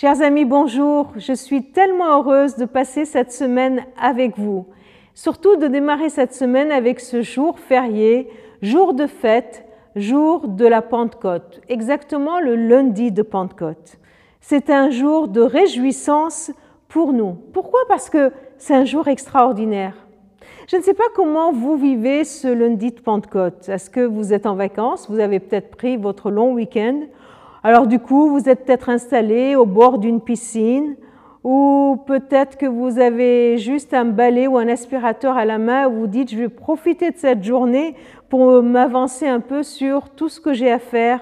Chers amis, bonjour. Je suis tellement heureuse de passer cette semaine avec vous. Surtout de démarrer cette semaine avec ce jour férié, jour de fête, jour de la Pentecôte, exactement le lundi de Pentecôte. C'est un jour de réjouissance pour nous. Pourquoi? Parce que c'est un jour extraordinaire. Je ne sais pas comment vous vivez ce lundi de Pentecôte. Est-ce que vous êtes en vacances? Vous avez peut-être pris votre long week-end? Alors du coup, vous êtes peut-être installé au bord d'une piscine ou peut-être que vous avez juste un balai ou un aspirateur à la main où vous dites je vais profiter de cette journée pour m'avancer un peu sur tout ce que j'ai à faire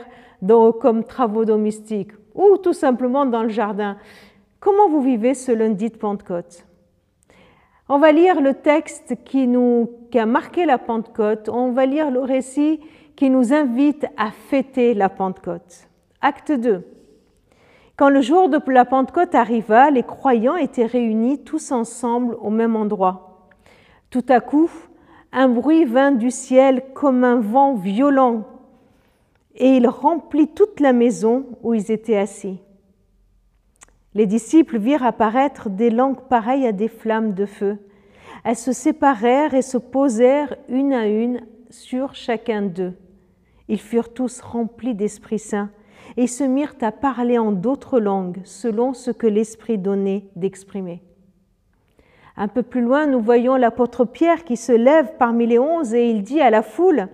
comme travaux domestiques ou tout simplement dans le jardin. Comment vous vivez ce lundi de Pentecôte? On va lire le texte qui, nous, qui a marqué la Pentecôte, on va lire le récit qui nous invite à fêter la Pentecôte. Acte 2. Quand le jour de la Pentecôte arriva, les croyants étaient réunis tous ensemble au même endroit. Tout à coup, un bruit vint du ciel comme un vent violent, et il remplit toute la maison où ils étaient assis. Les disciples virent apparaître des langues pareilles à des flammes de feu. Elles se séparèrent et se posèrent une à une sur chacun d'eux. Ils furent tous remplis d'Esprit Saint et se mirent à parler en d'autres langues selon ce que l'Esprit donnait d'exprimer. Un peu plus loin, nous voyons l'apôtre Pierre qui se lève parmi les onze et il dit à la foule,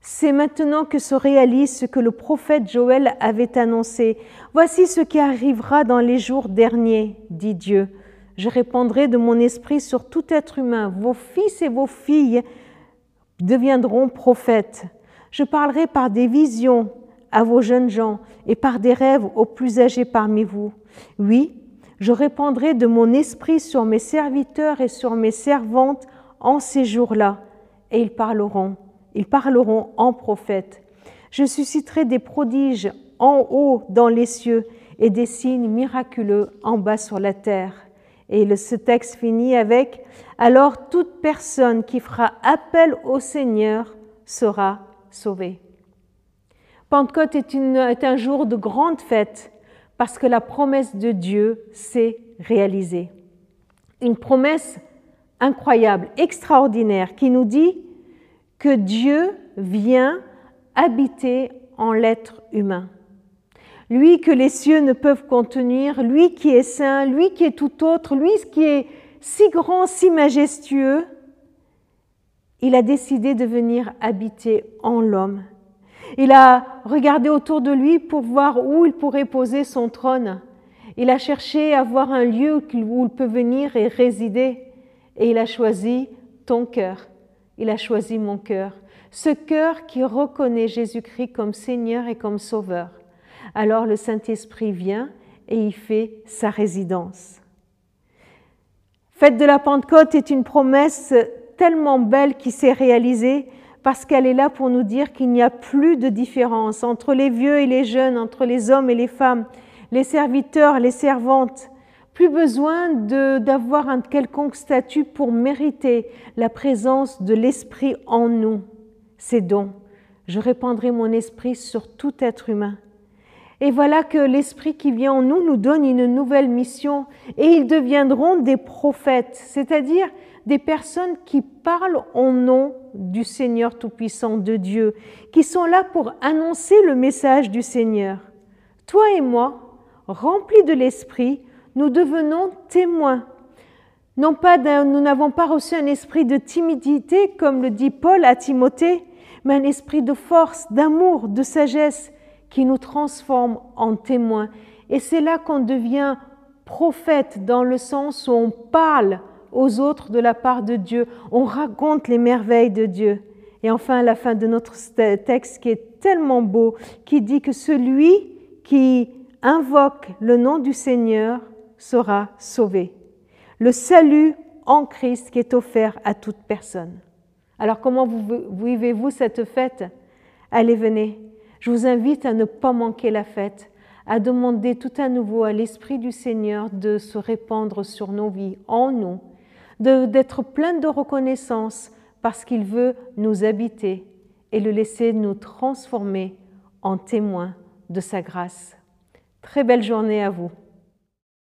C'est maintenant que se réalise ce que le prophète Joël avait annoncé. Voici ce qui arrivera dans les jours derniers, dit Dieu. Je répandrai de mon esprit sur tout être humain. Vos fils et vos filles deviendront prophètes. Je parlerai par des visions à vos jeunes gens et par des rêves aux plus âgés parmi vous. Oui, je répandrai de mon esprit sur mes serviteurs et sur mes servantes en ces jours-là, et ils parleront, ils parleront en prophètes. Je susciterai des prodiges en haut dans les cieux et des signes miraculeux en bas sur la terre. Et ce texte finit avec Alors toute personne qui fera appel au Seigneur sera sauvée. Pentecôte est, un jour de grande fête parce que la promesse de Dieu s'est réalisée. Une promesse incroyable, extraordinaire, qui nous dit que Dieu vient habiter en l'être humain. Lui que les cieux ne peuvent contenir, lui qui est saint, lui qui est tout autre, lui qui est si grand, si majestueux, il a décidé de venir habiter en l'homme il a regardé autour de lui pour voir où il pourrait poser son trône. Il a cherché à voir un lieu où il peut venir et résider. Et il a choisi ton cœur. Il a choisi mon cœur. Ce cœur qui reconnaît Jésus-Christ comme Seigneur et comme Sauveur. Alors le Saint-Esprit vient et il fait sa résidence. Fête de la Pentecôte est une promesse tellement belle qui s'est réalisée parce qu'elle est là pour nous dire qu'il n'y a plus de différence entre les vieux et les jeunes, entre les hommes et les femmes, les serviteurs, les servantes. Plus besoin d'avoir un quelconque statut pour mériter la présence de l'Esprit en nous. C'est donc, Je répandrai mon esprit sur tout être humain. Et voilà que l'Esprit qui vient en nous nous donne une nouvelle mission et ils deviendront des prophètes, c'est-à-dire des personnes qui parlent au nom du Seigneur Tout-Puissant, de Dieu, qui sont là pour annoncer le message du Seigneur. Toi et moi, remplis de l'Esprit, nous devenons témoins. Non pas nous n'avons pas reçu un esprit de timidité, comme le dit Paul à Timothée, mais un esprit de force, d'amour, de sagesse, qui nous transforme en témoins. Et c'est là qu'on devient prophète dans le sens où on parle aux autres de la part de Dieu, on raconte les merveilles de Dieu. Et enfin, la fin de notre texte qui est tellement beau, qui dit que celui qui invoque le nom du Seigneur sera sauvé. Le salut en Christ qui est offert à toute personne. Alors comment vivez-vous cette fête? Allez, venez. Je vous invite à ne pas manquer la fête, à demander tout à nouveau à l'Esprit du Seigneur de se répandre sur nos vies, en nous, d'être plein de reconnaissance parce qu'il veut nous habiter et le laisser nous transformer en témoins de sa grâce. Très belle journée à vous.